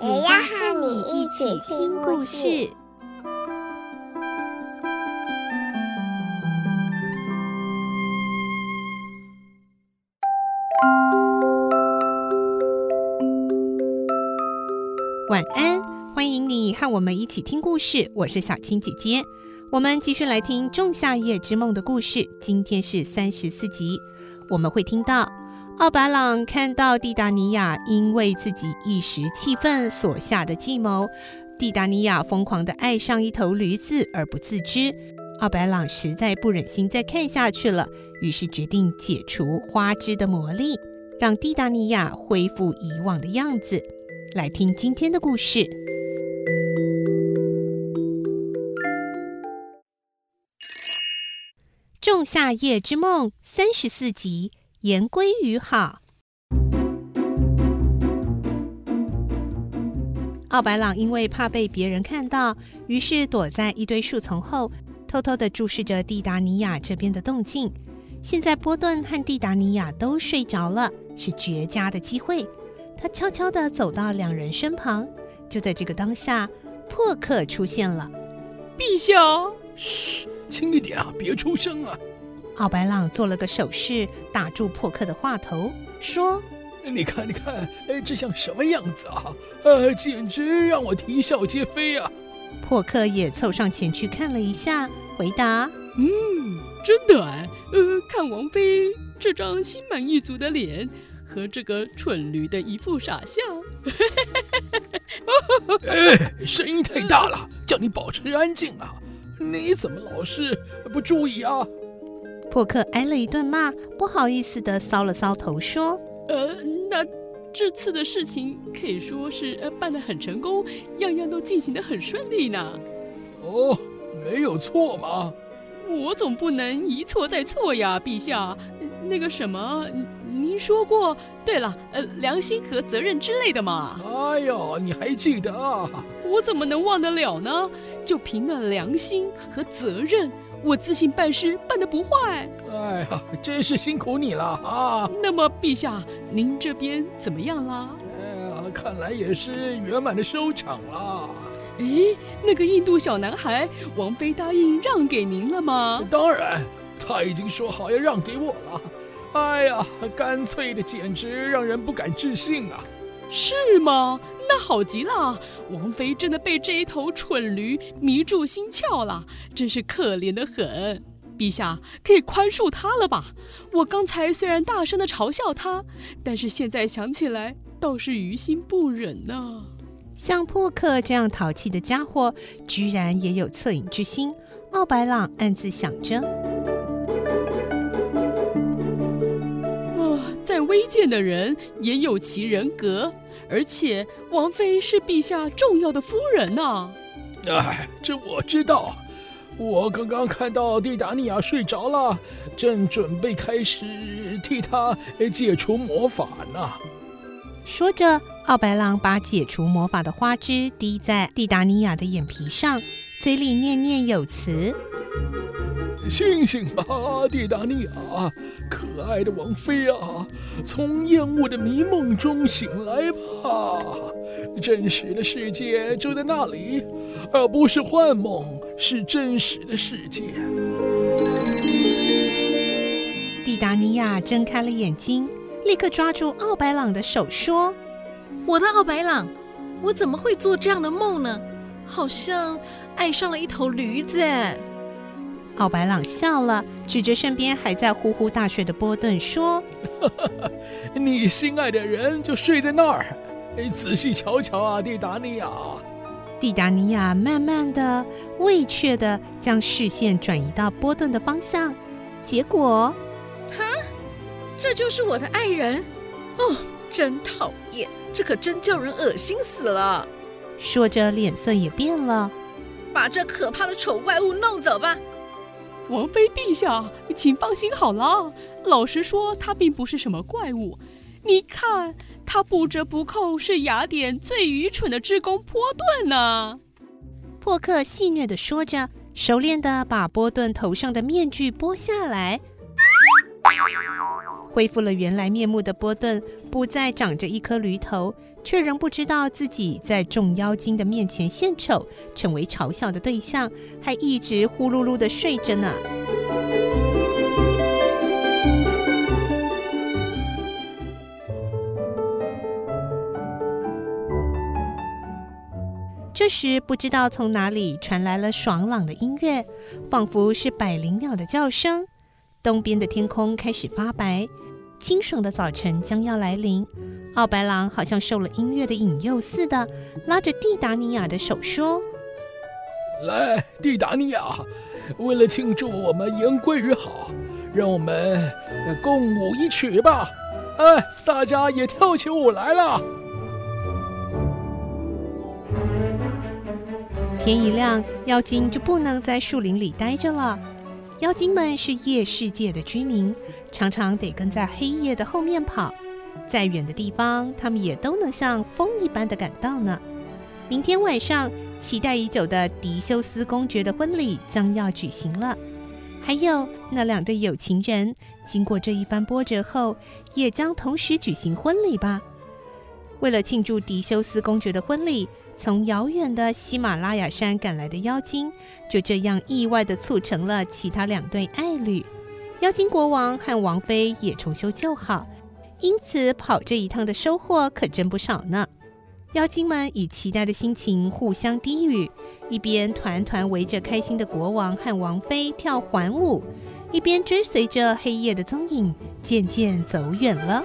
也要和你一起听故事。晚安，欢迎你和我们一起听故事。我是小青姐姐，我们继续来听《仲夏夜之梦》的故事。今天是三十四集，我们会听到奥白朗看到蒂达尼亚因为自己一时气愤所下的计谋，蒂达尼亚疯狂地爱上一头驴子而不自知。奥白朗实在不忍心再看下去了，于是决定解除花枝的魔力，让蒂达尼亚恢复以往的样子。来听今天的故事，《仲夏夜之梦》三十四集。言归于好。奥白朗因为怕被别人看到，于是躲在一堆树丛后，偷偷的注视着蒂达尼亚这边的动静。现在波顿和蒂达尼亚都睡着了，是绝佳的机会。他悄悄的走到两人身旁，就在这个当下，珀克出现了。陛下，嘘，轻一点啊，别出声啊！奥白朗做了个手势，打住破克的话头，说：“你看，你看，哎，这像什么样子啊？呃，简直让我啼笑皆非啊！”破克也凑上前去看了一下，回答：“嗯，真的哎，呃，看王妃这张心满意足的脸。”和这个蠢驴的一副傻相，哎，声音太大了，叫你保持安静啊！你怎么老是不注意啊？珀克挨了一顿骂，不好意思的搔了搔头，说：“呃，那这次的事情可以说是呃办得很成功，样样都进行得很顺利呢。”哦，没有错吗？我总不能一错再错呀，陛下。那个什么。您说过，对了，呃，良心和责任之类的嘛。哎呀，你还记得啊？我怎么能忘得了呢？就凭那良心和责任，我自信办事办得不坏。哎呀，真是辛苦你了啊！那么，陛下，您这边怎么样啦？哎呀，看来也是圆满的收场了。哎，那个印度小男孩，王妃答应让给您了吗？当然，他已经说好要让给我了。哎呀，干脆的简直让人不敢置信啊！是吗？那好极了，王妃真的被这一头蠢驴迷住心窍了，真是可怜的很。陛下可以宽恕他了吧？我刚才虽然大声的嘲笑他，但是现在想起来倒是于心不忍呢。像破克这样淘气的家伙，居然也有恻隐之心。奥白朗暗自想着。啊再微贱的人也有其人格，而且王妃是陛下重要的夫人呐、啊。哎，这我知道。我刚刚看到蒂达尼亚睡着了，正准备开始替她解除魔法呢。说着，奥白狼把解除魔法的花枝滴在蒂达尼亚的眼皮上，嘴里念念有词。醒醒吧，蒂达尼亚，可爱的王妃啊，从厌恶的迷梦中醒来吧！真实的世界就在那里，而不是幻梦，是真实的世界。蒂达尼亚睁开了眼睛，立刻抓住奥白朗的手说：“我的奥白朗，我怎么会做这样的梦呢？好像爱上了一头驴子。”奥白朗笑了，指着身边还在呼呼大睡的波顿说：“ 你心爱的人就睡在那儿，你仔细瞧瞧啊，蒂达尼亚。”蒂达尼亚慢慢的、畏怯的将视线转移到波顿的方向，结果，哈，这就是我的爱人？哦，真讨厌，这可真叫人恶心死了！说着脸色也变了。把这可怕的丑怪物弄走吧！王妃陛下，请放心好了。老实说，他并不是什么怪物。你看，他不折不扣是雅典最愚蠢的织工波顿呢。破克戏谑地说着，熟练地把波顿头上的面具剥下来。恢复了原来面目的波顿，不再长着一颗驴头，却仍不知道自己在众妖精的面前献丑，成为嘲笑的对象，还一直呼噜噜的睡着呢。这时，不知道从哪里传来了爽朗的音乐，仿佛是百灵鸟的叫声。东边的天空开始发白，清爽的早晨将要来临。奥白狼好像受了音乐的引诱似的，拉着蒂达尼亚的手说：“来，蒂达尼亚，为了庆祝我们言归于好，让我们共舞一曲吧！哎，大家也跳起舞来了。”天一亮，妖精就不能在树林里待着了。妖精们是夜世界的居民，常常得跟在黑夜的后面跑。再远的地方，他们也都能像风一般的赶到呢。明天晚上，期待已久的狄修斯公爵的婚礼将要举行了。还有那两对有情人，经过这一番波折后，也将同时举行婚礼吧。为了庆祝狄修斯公爵的婚礼。从遥远的喜马拉雅山赶来的妖精，就这样意外地促成了其他两对爱侣。妖精国王和王妃也重修旧好，因此跑这一趟的收获可真不少呢。妖精们以期待的心情互相低语，一边团团围着开心的国王和王妃跳环舞，一边追随着黑夜的踪影，渐渐走远了。